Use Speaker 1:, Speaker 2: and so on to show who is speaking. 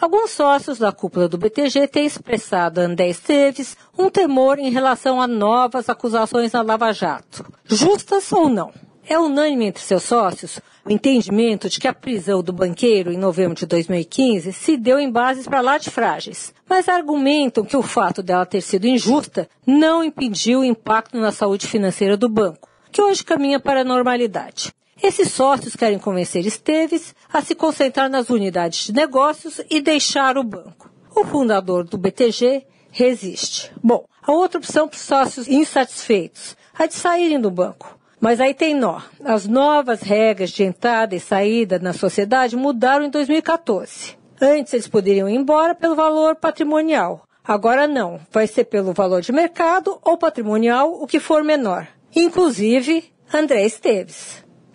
Speaker 1: Alguns sócios da cúpula do BTG têm expressado a André Esteves um temor em relação a novas acusações na Lava Jato, justas ou não. É unânime entre seus sócios o entendimento de que a prisão do banqueiro em novembro de 2015 se deu em bases para lá de frágeis, mas argumentam que o fato dela ter sido injusta não impediu o impacto na saúde financeira do banco, que hoje caminha para a normalidade. Esses sócios querem convencer Esteves a se concentrar nas unidades de negócios e deixar o banco. O fundador do BTG resiste. Bom, a outra opção para os sócios insatisfeitos, a de saírem do banco. Mas aí tem nó. As novas regras de entrada e saída na sociedade mudaram em 2014. Antes eles poderiam ir embora pelo valor patrimonial. Agora não. Vai ser pelo valor de mercado ou patrimonial, o que for menor. Inclusive, André Esteves.